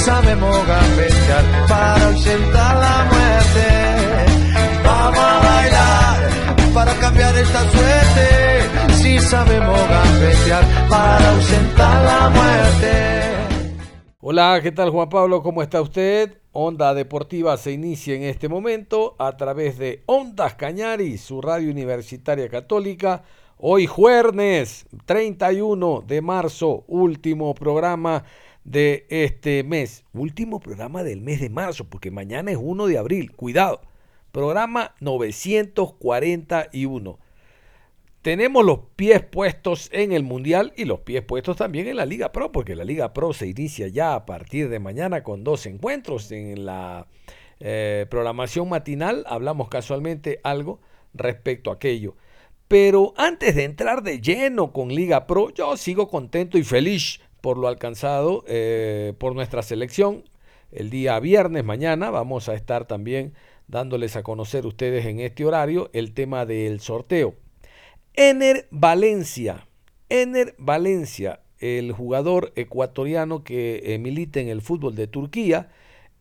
Sabemos gambetear para ausentar la muerte. Vamos a bailar para cambiar esta suerte. Si sabemos gambetear para ausentar la muerte. Hola, ¿qué tal Juan Pablo? ¿Cómo está usted? Onda Deportiva se inicia en este momento a través de Ondas Cañari, su radio universitaria católica. Hoy jueves 31 de marzo, último programa de este mes. Último programa del mes de marzo, porque mañana es 1 de abril. Cuidado. Programa 941. Tenemos los pies puestos en el Mundial y los pies puestos también en la Liga Pro, porque la Liga Pro se inicia ya a partir de mañana con dos encuentros en la eh, programación matinal. Hablamos casualmente algo respecto a aquello. Pero antes de entrar de lleno con Liga Pro, yo sigo contento y feliz por lo alcanzado eh, por nuestra selección. El día viernes, mañana, vamos a estar también dándoles a conocer ustedes en este horario el tema del sorteo. Ener Valencia, Ener Valencia, el jugador ecuatoriano que eh, milita en el fútbol de Turquía,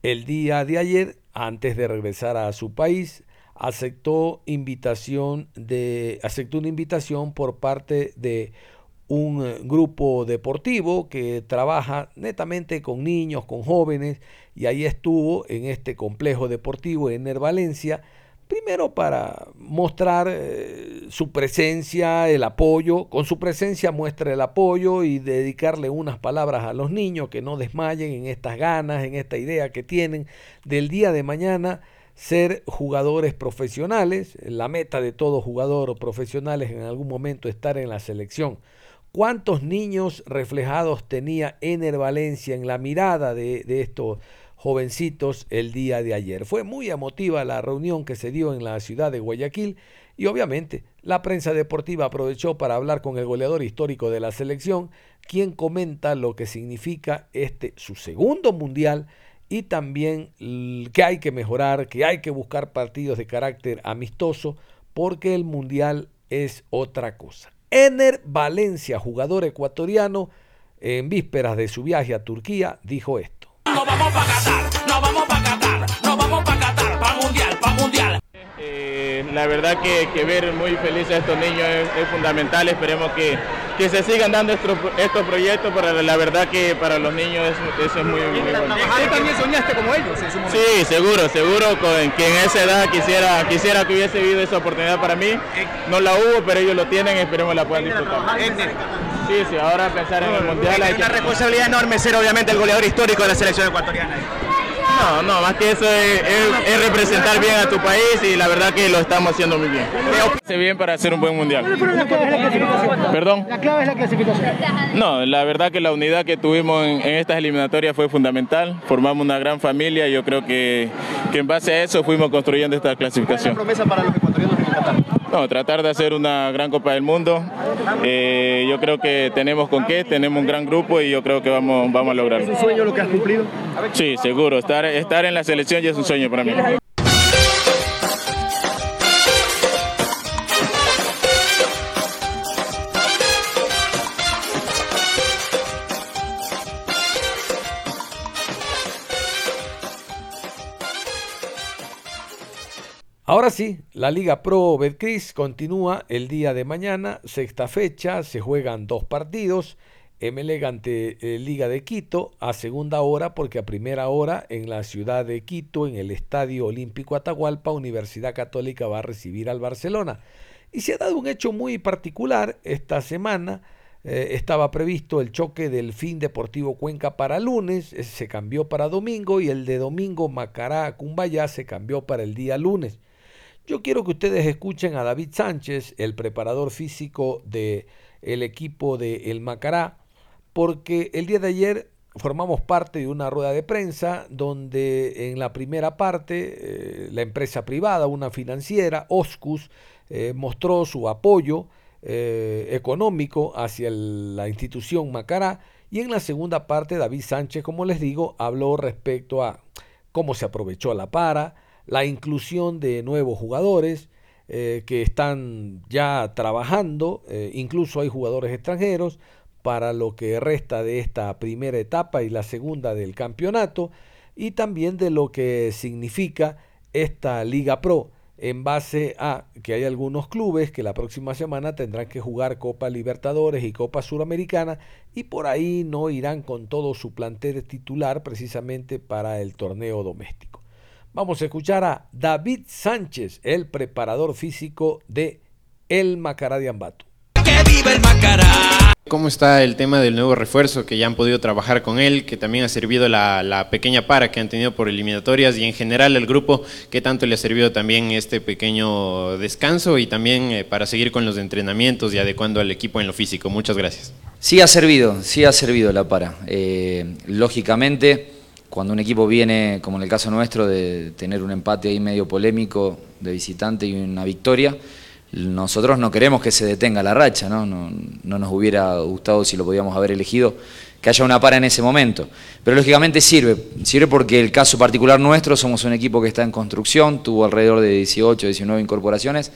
el día de ayer, antes de regresar a su país, aceptó invitación de aceptó una invitación por parte de un eh, grupo deportivo que trabaja netamente con niños, con jóvenes, y ahí estuvo en este complejo deportivo en Valencia, primero para mostrar eh, su presencia, el apoyo, con su presencia muestra el apoyo y dedicarle unas palabras a los niños que no desmayen en estas ganas, en esta idea que tienen del día de mañana ser jugadores profesionales, la meta de todo jugador profesional es en algún momento estar en la selección ¿Cuántos niños reflejados tenía Ener Valencia en la mirada de, estos jovencitos el día de ayer? Fue muy emotiva la reunión que se dio en la ciudad de Guayaquil y obviamente la prensa deportiva aprovechó para hablar con el goleador histórico de la selección, quien comenta lo que significa este su segundo mundial y también que hay que mejorar, que hay que buscar partidos de carácter amistoso porque el mundial es otra cosa. Ener Valencia, jugador ecuatoriano, en vísperas de su viaje a Turquía, dijo esto. No vamos para Qatar, no vamos para Qatar, no vamos para Qatar, para Mundial, para Mundial. Eh, la verdad que, que, ver muy felices a estos niños es, fundamental, esperemos que, que, se sigan dando estos, estos proyectos, pero la verdad que para los niños eso, es muy, muy bueno. ¿Usted también soñaste como ellos Sí, seguro, seguro, con que en esa edad quisiera, quisiera que hubiese vivido esa oportunidad para mí, no la hubo, pero ellos lo tienen, esperemos la puedan disfrutar. Sí, sí, ahora pensar en el Mundial hay, una responsabilidad enorme ser obviamente el goleador histórico de la selección ecuatoriana. No, no, más que eso es, representar bien a tu país y la verdad que lo estamos haciendo muy bien. Hace bien para hacer un buen mundial. La clave es la clasificación. ¿Perdón? La clave es la clasificación. No, la verdad que la unidad que tuvimos en, estas eliminatorias fue fundamental. Formamos una gran familia y yo creo que, que en base a eso fuimos construyendo esta clasificación. ¿Cuál es la promesa para los ecuatorianos en Qatar? No, tratar de hacer una gran Copa del Mundo. Eh, yo creo que tenemos con qué, tenemos un gran grupo y yo creo que vamos, vamos a lograrlo. ¿Es un sueño lo que has cumplido? Sí, seguro. Estar, estar en la selección ya es un sueño para mí. Ahora la Liga Pro Betcris continúa el día de mañana, sexta fecha, se juegan dos partidos. MLEG ante eh, Liga de Quito a segunda hora, porque a primera hora en la ciudad de Quito, en el Estadio Olímpico Atahualpa, Universidad Católica va a recibir al Barcelona. Y se ha dado un hecho muy particular esta semana. eh, estaba previsto el choque del fin Deportivo Cuenca para lunes, ese se cambió para domingo y el de domingo Macará Cumbayá se cambió para el día lunes. Yo quiero que ustedes escuchen a David Sánchez, el preparador físico del el equipo de El Macará, porque el día de ayer formamos parte de una rueda de prensa donde en la primera parte eh, la empresa privada, una financiera, Oscus, eh, mostró su apoyo eh, económico hacia la institución Macará. Y en la segunda parte David Sánchez, como les digo, habló respecto a cómo se aprovechó la para, la inclusión de nuevos jugadores que están ya trabajando, incluso hay jugadores extranjeros, para lo que resta de esta primera etapa y la segunda del campeonato y también de lo que significa esta Liga Pro en base a que hay algunos clubes que la próxima semana tendrán que jugar Copa Libertadores y Copa Suramericana y por ahí no irán con todo su plantel titular precisamente para el torneo doméstico. Vamos a escuchar a David Sánchez, el preparador físico de El Macará de Ambato. ¡Que viva el Macará! ¿Cómo está el tema del nuevo refuerzo que ya han podido trabajar con él, que también ha servido la, pequeña para que han tenido por eliminatorias y en general el grupo, qué tanto le ha servido también este pequeño descanso y también eh, para seguir con los entrenamientos y adecuando al equipo en lo físico? Muchas gracias. Sí ha servido, sí ha servido la para. Eh, lógicamente, cuando un equipo viene, como en el caso nuestro, de tener un empate ahí medio polémico de visitante y una victoria, nosotros no queremos que se detenga la racha, ¿no? No, nos hubiera gustado si lo podíamos haber elegido que haya una para en ese momento. Pero lógicamente sirve, sirve porque el caso particular nuestro, somos un equipo que está en construcción, tuvo alrededor de 18, 19 incorporaciones,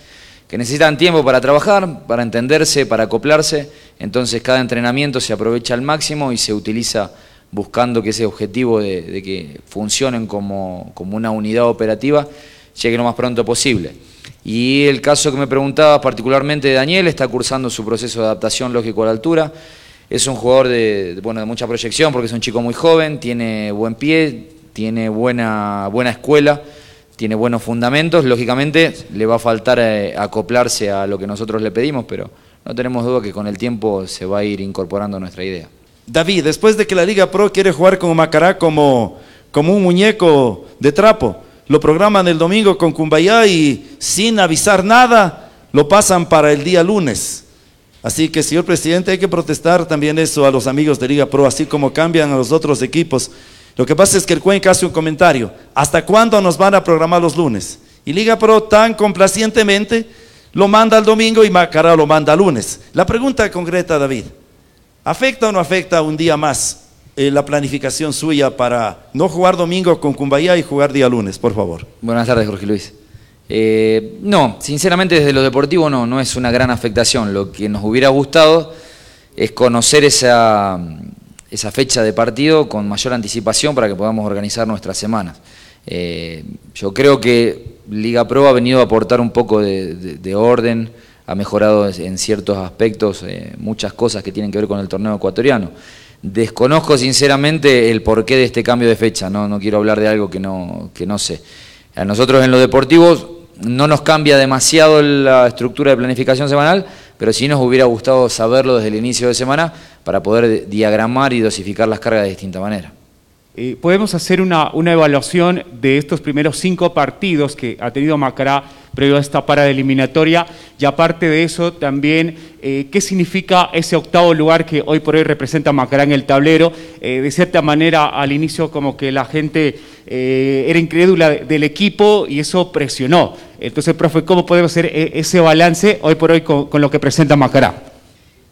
que necesitan tiempo para trabajar, para entenderse, para acoplarse, entonces cada entrenamiento se aprovecha al máximo y se utiliza buscando que ese objetivo de, que funcionen como, como una unidad operativa llegue lo más pronto posible. Y el caso que me preguntaba particularmente de Daniel, está cursando su proceso de adaptación lógico a la altura. Es un jugador de, bueno, de mucha proyección porque es un chico muy joven, tiene buen pie, tiene buena, buena escuela, tiene buenos fundamentos. Lógicamente le va a faltar eh, acoplarse a lo que nosotros le pedimos, pero no tenemos duda que con el tiempo se va a ir incorporando nuestra idea. David, después de que la Liga Pro quiere jugar con Macará como, como un muñeco de trapo, lo programan el domingo con Cumbayá y sin avisar nada lo pasan para el día lunes. Así que, señor presidente, hay que protestar también eso a los amigos de Liga Pro, así como cambian a los otros equipos. Lo que pasa es que el Cuenca hace un comentario. ¿Hasta cuándo nos van a programar los lunes? Y Liga Pro tan complacientemente lo manda el domingo y Macará lo manda el lunes. La pregunta concreta, David, ¿afecta o no afecta un día más eh, la planificación suya para no jugar domingo con Cumbayá y jugar día lunes, por favor. Buenas tardes, Jorge Luis. Eh, no, sinceramente desde lo deportivo no, no es una gran afectación. Lo que nos hubiera gustado es conocer esa, esa fecha de partido con mayor anticipación para que podamos organizar nuestras semanas. Eh, yo creo que Liga Pro ha venido a aportar un poco de, orden, ha mejorado en ciertos aspectos muchas cosas que tienen que ver con el torneo ecuatoriano. Desconozco sinceramente el porqué de este cambio de fecha, no, no quiero hablar de algo que no, que no sé. A nosotros en lo deportivo no nos cambia demasiado la estructura de planificación semanal, pero sí nos hubiera gustado saberlo desde el inicio de semana para poder diagramar y dosificar las cargas de distinta manera. Eh, podemos hacer una, una, evaluación de estos primeros cinco partidos que ha tenido Macará previo a esta parada eliminatoria y aparte de eso también eh, qué significa ese octavo lugar que hoy por hoy representa Macará en el tablero. Eh, de cierta manera al inicio como que la gente era incrédula del equipo y eso presionó. Entonces, profe, ¿cómo podemos hacer ese balance hoy por hoy con, con lo que presenta Macará?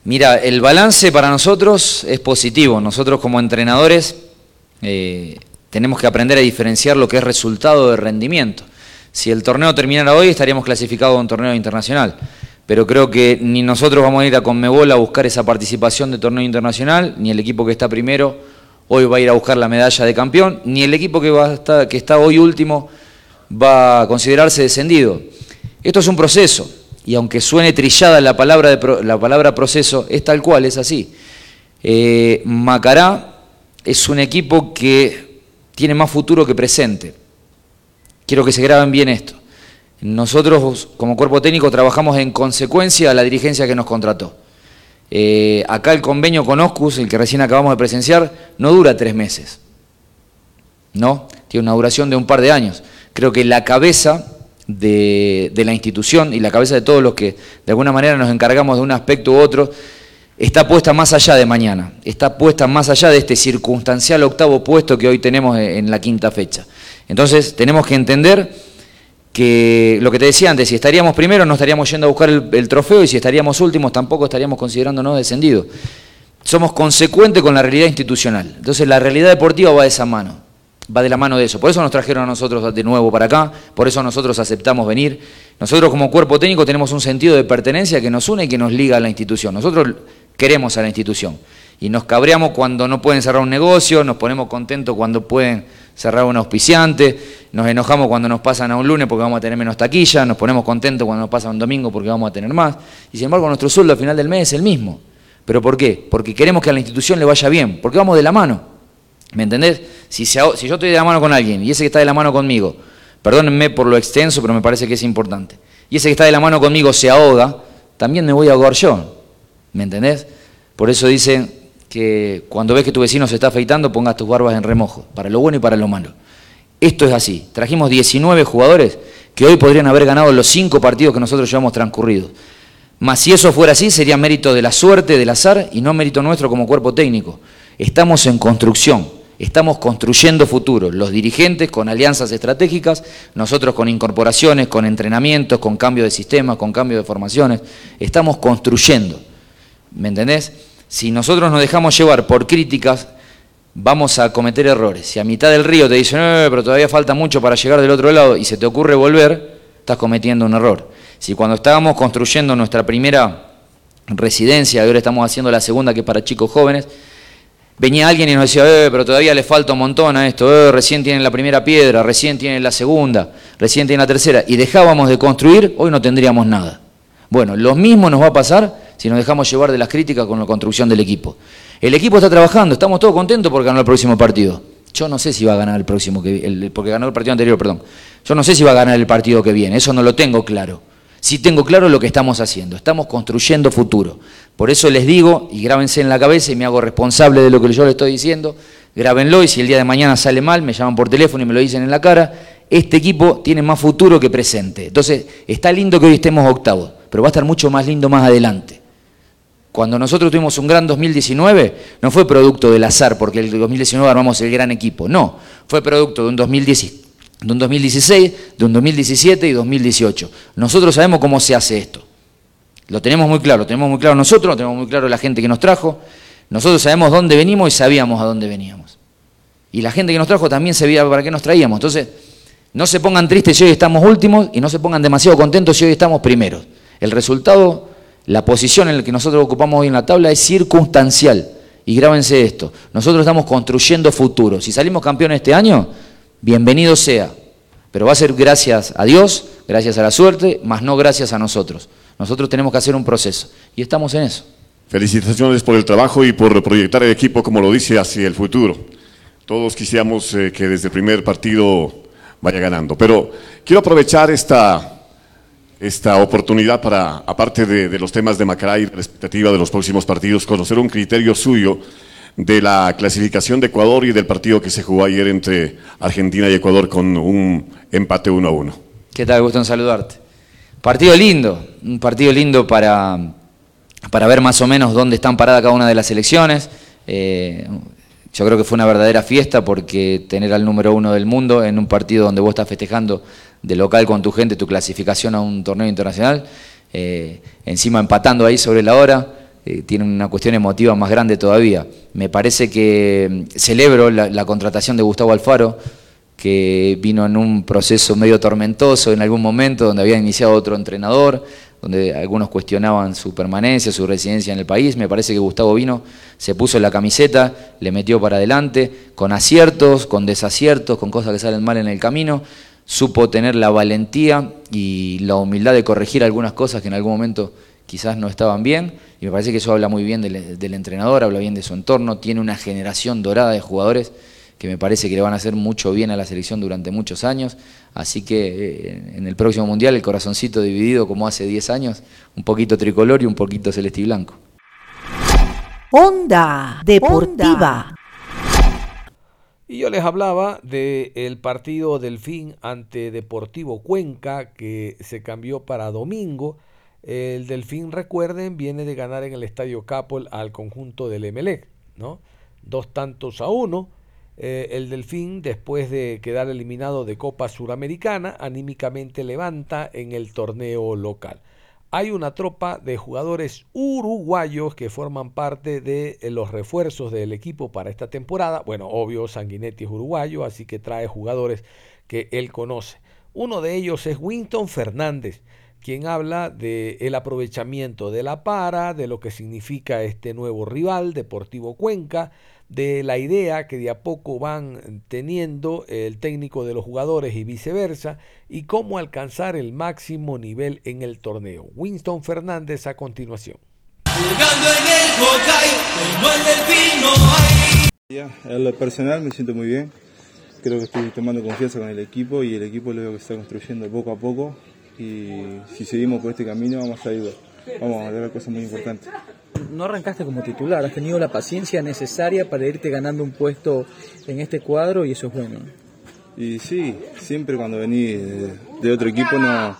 Mira, el balance para nosotros es positivo. Nosotros como entrenadores eh, tenemos que aprender a diferenciar lo que es resultado de rendimiento. Si el torneo terminara hoy, estaríamos clasificados a un torneo internacional. Pero creo que ni nosotros vamos a ir a Conmebol a buscar esa participación de torneo internacional, ni el equipo que está primero hoy va a ir a buscar la medalla de campeón, ni el equipo que, va a estar, que está hoy último va a considerarse descendido. Esto es un proceso, y aunque suene trillada la palabra, de, la palabra proceso, es tal cual, es así. Eh, Macará es un equipo que tiene más futuro que presente. Quiero que se graben bien esto. Nosotros como cuerpo técnico trabajamos en consecuencia a la dirigencia que nos contrató. Eh, acá el convenio con Oscus, el que recién acabamos de presenciar, no dura tres meses. ¿No? Tiene una duración de un par de años. Creo que la cabeza de, de la institución y la cabeza de todos los que de alguna manera nos encargamos de un aspecto u otro, está puesta más allá de mañana, está puesta más allá de este circunstancial octavo puesto que hoy tenemos en la quinta fecha. Entonces tenemos que entender que lo que te decía antes, si estaríamos primero no estaríamos yendo a buscar el, trofeo y si estaríamos últimos tampoco estaríamos considerándonos descendidos. Somos consecuentes con la realidad institucional. Entonces la realidad deportiva va de esa mano, va de la mano de eso. Por eso nos trajeron a nosotros de nuevo para acá, por eso nosotros aceptamos venir. Nosotros como cuerpo técnico tenemos un sentido de pertenencia que nos une y que nos liga a la institución. Nosotros queremos a la institución y nos cabreamos cuando no pueden cerrar un negocio, nos ponemos contentos cuando pueden cerrar un auspiciante, nos enojamos cuando nos pasan a un lunes porque vamos a tener menos taquilla, nos ponemos contentos cuando nos pasa un domingo porque vamos a tener más, y sin embargo nuestro sueldo al final del mes es el mismo. ¿Pero por qué? Porque queremos que a la institución le vaya bien, porque vamos de la mano. ¿Me entendés? Si, si yo estoy de la mano con alguien y ese que está de la mano conmigo, perdónenme por lo extenso, pero me parece que es importante, y ese que está de la mano conmigo se ahoga, también me voy a ahogar yo. ¿Me entendés? Por eso dicen, que cuando ves que tu vecino se está afeitando, pongas tus barbas en remojo, para lo bueno y para lo malo. Esto es así. Trajimos 19 jugadores que hoy podrían haber ganado los 5 partidos que nosotros llevamos transcurridos. Mas si eso fuera así, sería mérito de la suerte, del azar y no mérito nuestro como cuerpo técnico. Estamos en construcción, estamos construyendo futuro. Los dirigentes con alianzas estratégicas, nosotros con incorporaciones, con entrenamientos, con cambio de sistemas, con cambio de formaciones. Estamos construyendo. ¿Me entendés? Si nosotros nos dejamos llevar por críticas, vamos a cometer errores. Si a mitad del río te dicen, no, pero todavía falta mucho para llegar del otro lado y se te ocurre volver, estás cometiendo un error. Si cuando estábamos construyendo nuestra primera residencia, ahora estamos haciendo la segunda que es para chicos jóvenes, venía alguien y nos decía, eh, pero todavía le falta un montón a esto, eh, recién tienen la primera piedra, recién tienen la segunda, recién tienen la tercera, y dejábamos de construir, hoy no tendríamos nada. Bueno, lo mismo nos va a pasar si nos dejamos llevar de las críticas con la construcción del equipo. El equipo está trabajando, estamos todos contentos porque ganó el próximo partido. Yo no sé si va a ganar el próximo, que, porque ganó el partido anterior, perdón. Yo no sé si va a ganar el partido que viene, eso no lo tengo claro. Sí tengo claro lo que estamos haciendo, estamos construyendo futuro. Por eso les digo, y grábense en la cabeza y me hago responsable de lo que yo les estoy diciendo, grábenlo y si el día de mañana sale mal, me llaman por teléfono y me lo dicen en la cara, este equipo tiene más futuro que presente. Entonces, está lindo que hoy estemos octavos, pero va a estar mucho más lindo más adelante. Cuando nosotros tuvimos un gran 2019, no fue producto del azar, porque el 2019 armamos el gran equipo, no, fue producto de un, 2010, de un 2016, de un 2017 y 2018. Nosotros sabemos cómo se hace esto. Lo tenemos muy claro, lo tenemos muy claro nosotros, lo tenemos muy claro la gente que nos trajo. Nosotros sabemos dónde venimos y sabíamos a dónde veníamos. Y la gente que nos trajo también sabía para qué nos traíamos. Entonces, no se pongan tristes si hoy estamos últimos y no se pongan demasiado contentos si hoy estamos primeros. El resultado la posición en la que nosotros ocupamos hoy en la tabla es circunstancial. Y grábense esto, nosotros estamos construyendo futuro. Si salimos campeones este año, bienvenido sea. Pero va a ser gracias a Dios, gracias a la suerte, más no gracias a nosotros. Nosotros tenemos que hacer un proceso y estamos en eso. Felicitaciones por el trabajo y por proyectar el equipo, como lo dice, hacia el futuro. Todos quisiéramos eh, que desde el primer partido vaya ganando. Pero quiero aprovechar esta esta oportunidad para, aparte de, los temas de Macará la expectativa de los próximos partidos, conocer un criterio suyo de la clasificación de Ecuador y del partido que se jugó ayer entre Argentina y Ecuador con un empate 1 a 1. ¿Qué tal? Gusto en saludarte. Partido lindo, un partido lindo para, para ver más o menos dónde están paradas cada una de las selecciones. Eh, yo creo que fue una verdadera fiesta porque tener al número uno del mundo en un partido donde vos estás festejando de local con tu gente tu clasificación a un torneo internacional, eh, encima empatando ahí sobre la hora, eh, tiene una cuestión emotiva más grande todavía. Me parece que mm, celebro la, contratación de Gustavo Alfaro, que vino en un proceso medio tormentoso en algún momento, donde había iniciado otro entrenador, donde algunos cuestionaban su permanencia, su residencia en el país. Me parece que Gustavo vino, se puso la camiseta, le metió para adelante, con aciertos, con desaciertos, con cosas que salen mal en el camino supo tener la valentía y la humildad de corregir algunas cosas que en algún momento quizás no estaban bien, y me parece que eso habla muy bien del, entrenador, habla bien de su entorno, tiene una generación dorada de jugadores que me parece que le van a hacer mucho bien a la selección durante muchos años, así que eh, en el próximo Mundial el corazoncito dividido como hace 10 años, un poquito tricolor y un poquito celeste y blanco. Onda Deportiva. Y yo les hablaba del partido Delfín ante Deportivo Cuenca que se cambió para domingo. El Delfín, recuerden, viene de ganar en el Estadio Capol al conjunto del Emelec, ¿no? Dos tantos a uno. Eh, el Delfín, después de quedar eliminado de Copa Suramericana, anímicamente levanta en el torneo local hay una tropa de jugadores uruguayos que forman parte de eh, los refuerzos del equipo para esta temporada. Bueno, obvio, Sanguinetti es uruguayo, así que trae jugadores que él conoce. Uno de ellos es Winston Fernández, quien habla del el aprovechamiento de la para, de lo que significa este nuevo rival, Deportivo Cuenca, de la idea que de a poco van teniendo el técnico de los jugadores y viceversa, y cómo alcanzar el máximo nivel en el torneo. Winston Fernández a continuación. En lo personal me siento muy bien, creo que estoy tomando confianza con el equipo y el equipo lo veo que está construyendo poco a poco. Y si seguimos por este camino vamos a ir, vamos a lograr cosas muy importantes no arrancaste como titular, has tenido la paciencia necesaria para irte ganando un puesto en este cuadro y eso es bueno. Y sí, siempre cuando vení de, otro equipo no,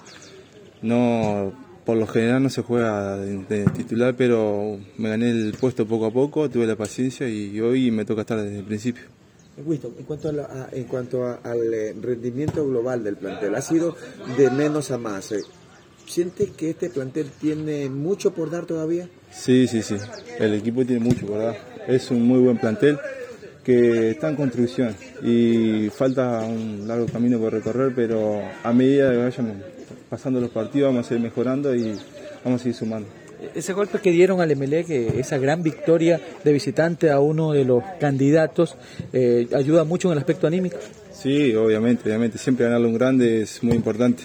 no, por lo general no se juega de, titular, pero me gané el puesto poco a poco, tuve la paciencia y hoy me toca estar desde el principio. en cuanto, en cuanto al eh, rendimiento global del plantel, ha sido de menos a más. Eh. ¿Siente que este plantel tiene mucho por dar todavía? Sí, sí, sí. El equipo tiene mucho por dar. Es un muy buen plantel que está en construcción y falta un largo camino por recorrer, pero a medida que vayamos pasando los partidos vamos a ir mejorando y vamos a ir sumando. Ese golpe que dieron al que esa gran victoria de visitante a uno de los candidatos, eh, ayuda mucho en el aspecto anímico. Sí, obviamente, obviamente. Siempre ganarle un grande es muy importante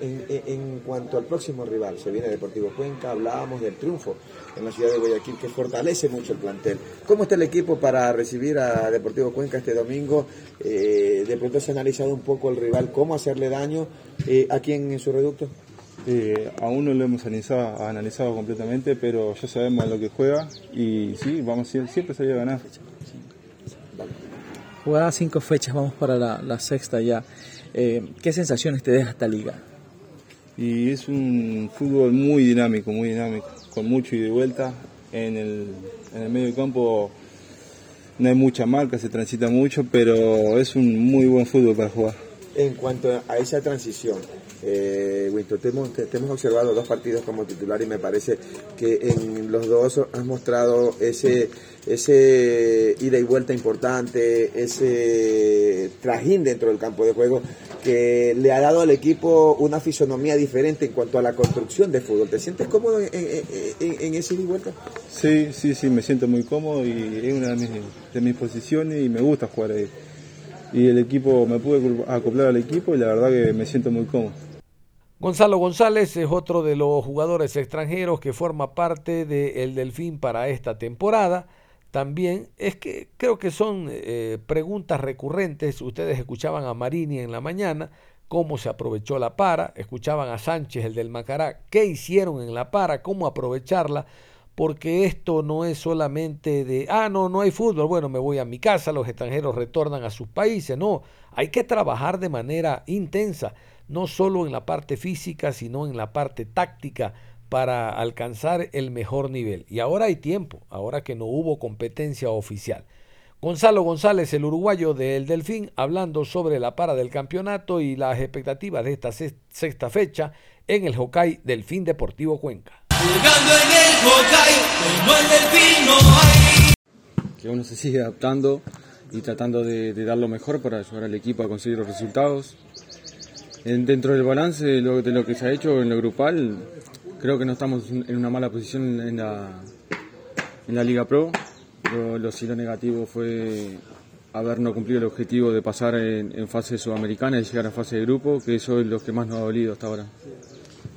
en, cuanto al próximo rival, se viene Deportivo Cuenca, hablábamos del triunfo en la ciudad de Guayaquil que fortalece mucho el plantel. ¿Cómo está el equipo para recibir a Deportivo Cuenca este domingo? Eh, de pronto se ha analizado un poco el rival, cómo hacerle daño eh, aquí en, su reducto. Eh, aún no lo hemos analizado, analizado completamente, pero ya sabemos lo que juega y sí, vamos siempre salir a ganar. Jugada cinco fechas, vamos para la sexta ya. Eh, ¿Qué sensaciones te deja esta liga? Y es un fútbol muy dinámico, muy dinámico, con mucho ida y vuelta. En el, en el medio campo no hay mucha marca, se transita mucho, pero es un muy buen fútbol para jugar. En cuanto a esa transición, eh, Winston, te hemos, observado dos partidos como titular y me parece que en los dos has mostrado ese, ese ida y vuelta importante, ese trajín dentro del campo de juego que le ha dado al equipo una fisonomía diferente en cuanto a la construcción de fútbol. ¿Te sientes cómodo en, ese ida y vuelta? Sí, sí, sí, me siento muy cómodo y es una de mis, de mis posiciones y me gusta jugar ahí. Y el equipo, me pude acoplar al equipo y la verdad que me siento muy cómodo. Gonzalo González es otro de los jugadores extranjeros que forma parte del Delfín para esta temporada. También es que creo que son eh, preguntas recurrentes. Ustedes escuchaban a Marini en la mañana, cómo se aprovechó la para, escuchaban a Sánchez, el del Macará, qué hicieron en la para, cómo aprovecharla, porque esto no es solamente de, ah, no, no hay fútbol, bueno, me voy a mi casa, los extranjeros retornan a sus países, no, hay que trabajar de manera intensa no solo en la parte física, sino en la parte táctica para alcanzar el mejor nivel. Y ahora hay tiempo, ahora que no hubo competencia oficial. Gonzalo González, el uruguayo del Delfín, hablando sobre la para del campeonato y las expectativas de esta sexta fecha en el Hokkaido Delfín Deportivo Cuenca. Que uno se sigue adaptando y tratando de, de dar lo mejor para ayudar al equipo a conseguir los resultados dentro del balance de lo, de lo, que se ha hecho en lo grupal, creo que no estamos en una mala posición en la, en la Liga Pro. Lo, lo, sí negativo fue haber no cumplido el objetivo de pasar en, fase sudamericana y llegar a fase de grupo, que eso es lo que más nos ha dolido hasta ahora.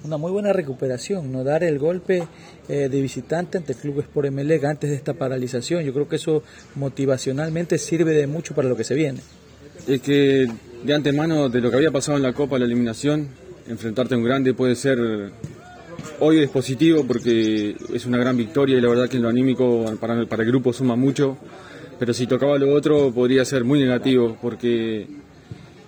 Una muy buena recuperación, no dar el golpe eh, de visitante ante el Club Sport Emelec antes de esta paralización. Yo creo que eso motivacionalmente sirve de mucho para lo que se viene. Es que de antemano de lo que había pasado en la Copa, la eliminación, enfrentarte a un grande puede ser hoy es positivo porque es una gran victoria y la verdad que en lo anímico para, el grupo suma mucho. Pero si tocaba lo otro podría ser muy negativo porque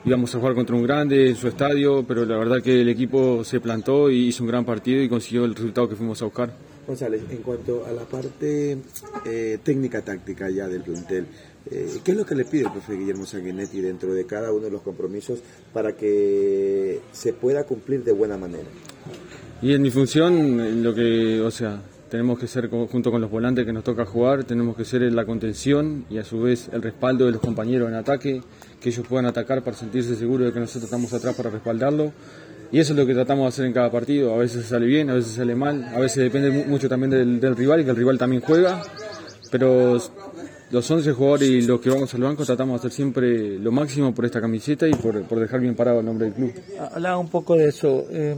íbamos a jugar contra un grande en su estadio, pero la verdad que el equipo se plantó y hizo un gran partido y consiguió el resultado que fuimos a buscar. González, en cuanto a la parte eh, técnica táctica ya del plantel, eh, ¿qué es lo que le pide el profe Guillermo Sanguinetti dentro de cada uno de los compromisos para que se pueda cumplir de buena manera? Y en mi función, lo que, o sea, tenemos que ser junto con los volantes que nos toca jugar, tenemos que ser la contención y a su vez el respaldo de los compañeros en ataque, que ellos puedan atacar para sentirse seguros de que nosotros estamos atrás para respaldarlo. Y eso es lo que tratamos de hacer en cada partido. A veces sale bien, a veces sale mal, a veces depende mucho también del, rival y que el rival también juega. Pero los 11 jugadores y los que vamos al banco tratamos de hacer siempre lo máximo por esta camiseta y por, dejar bien parado el nombre del club. Hablaba un poco de eso. Eh,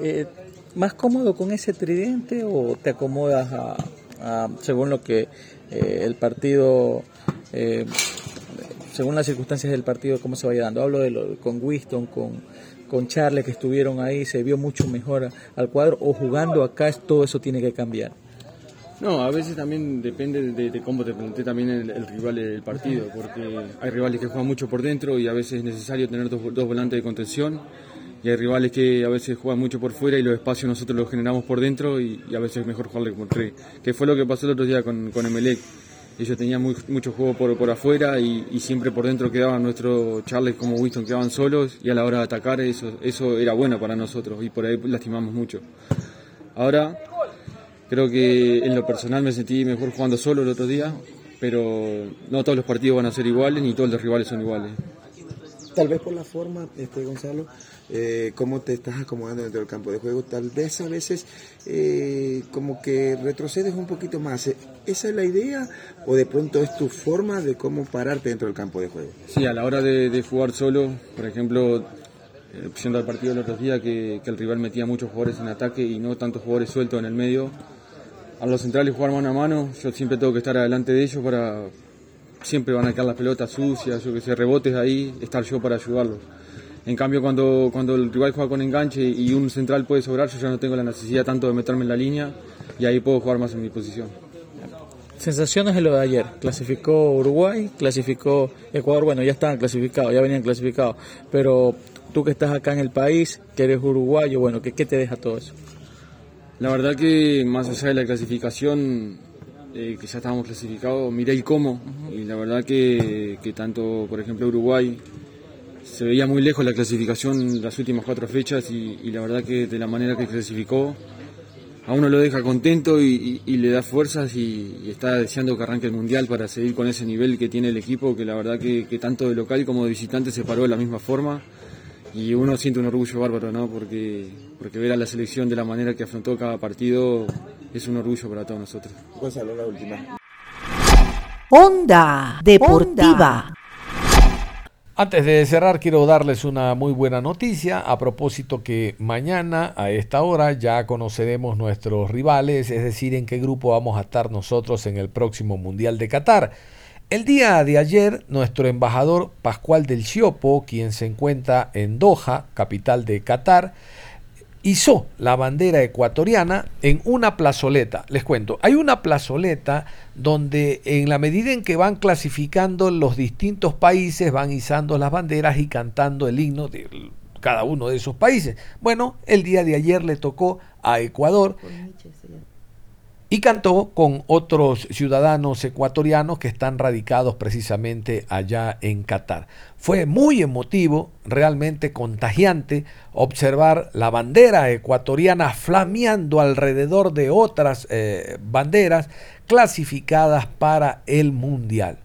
eh, ¿Más cómodo con ese tridente o te acomodas a, según lo que eh, el partido según las circunstancias del partido, cómo se vaya dando. Hablo de lo, con Winston, con, con Charles que estuvieron ahí, se vio mucho mejor al cuadro, o jugando acá todo eso tiene que cambiar. No, a veces también depende de, cómo te plantea también el, rival del partido, porque hay rivales que juegan mucho por dentro y a veces es necesario tener dos, volantes de contención, y hay rivales que a veces juegan mucho por fuera y los espacios nosotros los generamos por dentro y, a veces es mejor jugarle por tres, que fue lo que pasó el otro día con, con Emelec ellos tenían mucho juego por, por afuera y, siempre por dentro quedaban nuestros Charles como Winston quedaban solos y a la hora de atacar eso, eso era bueno para nosotros y por ahí lastimamos mucho. Ahora creo que en lo personal me sentí mejor jugando solo el otro día, pero no todos los partidos van a ser iguales ni todos los rivales son iguales. Tal vez por la forma, este Gonzalo, eh, cómo te estás acomodando dentro del campo de juego, tal vez a veces eh, como que retrocedes un poquito más. ¿Esa es la idea o de pronto es tu forma de cómo pararte dentro del campo de juego? Sí, a la hora de, jugar solo, por ejemplo, eh, siendo el partido el otro día que, que, el rival metía muchos jugadores en ataque y no tantos jugadores sueltos en el medio, a los centrales jugar mano a mano, yo siempre tengo que estar adelante de ellos para... Siempre van a quedar las pelotas sucias, yo que sé, rebotes ahí, estar yo para ayudarlos. En cambio, cuando, cuando el rival juega con enganche y un central puede sobrar, yo ya no tengo la necesidad tanto de meterme en la línea y ahí puedo jugar más en mi posición. Sensaciones de lo de ayer. Clasificó Uruguay, clasificó Ecuador, bueno, ya estaban clasificados, ya venían clasificados, pero tú que estás acá en el país, que eres uruguayo, bueno, ¿qué, qué te deja todo eso? La verdad que más allá de la clasificación, eh, que ya estábamos clasificados, miré el cómo. Y la verdad que, que tanto, por ejemplo, Uruguay se veía muy lejos la clasificación las últimas cuatro fechas y, la verdad que de la manera que clasificó a uno lo deja contento y, le da fuerzas y, está deseando que arranque el Mundial para seguir con ese nivel que tiene el equipo, que la verdad que, tanto de local como de visitante se paró de la misma forma y uno siente un orgullo bárbaro, ¿no? Porque, porque ver a la selección de la manera que afrontó cada partido es un orgullo para todos nosotros. la última. Onda Deportiva. Antes de cerrar, quiero darles una muy buena noticia a propósito que mañana a esta hora ya conoceremos nuestros rivales, es decir, en qué grupo vamos a estar nosotros en el próximo Mundial de Qatar. El día de ayer, nuestro embajador Pascual del Ciopo, quien se encuentra en Doha, capital de Qatar, hizo la bandera ecuatoriana en una plazoleta. Les cuento, hay una plazoleta donde en la medida en que van clasificando los distintos países, van izando las banderas y cantando el himno de cada uno de esos países. Bueno, el día de ayer le tocó a Ecuador y cantó con otros ciudadanos ecuatorianos que están radicados precisamente allá en Qatar. Fue muy emotivo, realmente contagiante, observar la bandera ecuatoriana flameando alrededor de otras eh, banderas clasificadas para el Mundial.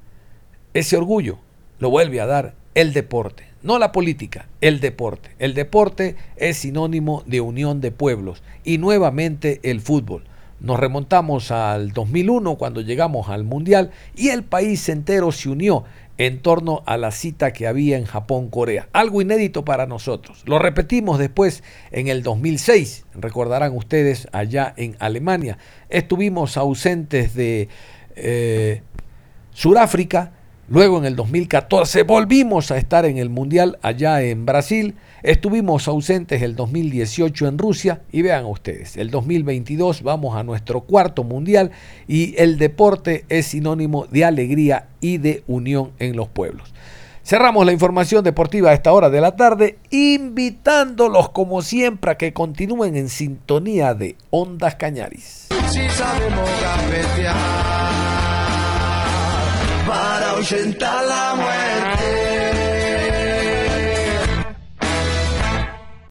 Ese orgullo lo vuelve a dar el deporte, no la política, el deporte. El deporte es sinónimo de unión de pueblos y nuevamente el fútbol. Nos remontamos al 2001 cuando llegamos al Mundial y el país entero se unió en torno a la cita que había en Japón-Corea. Algo inédito para nosotros. Lo repetimos después en el 2006, recordarán ustedes, allá en Alemania. Estuvimos ausentes de eh, Sudáfrica Luego en el 2014 volvimos a estar en el Mundial allá en Brasil. Estuvimos ausentes el 2018 en Rusia y vean ustedes, el 2022 vamos a nuestro cuarto Mundial y el deporte es sinónimo de alegría y de unión en los pueblos. Cerramos la información deportiva a esta hora de la tarde, invitándolos como siempre a que continúen en sintonía de Ondas Cañaris. Si ahuyentar la.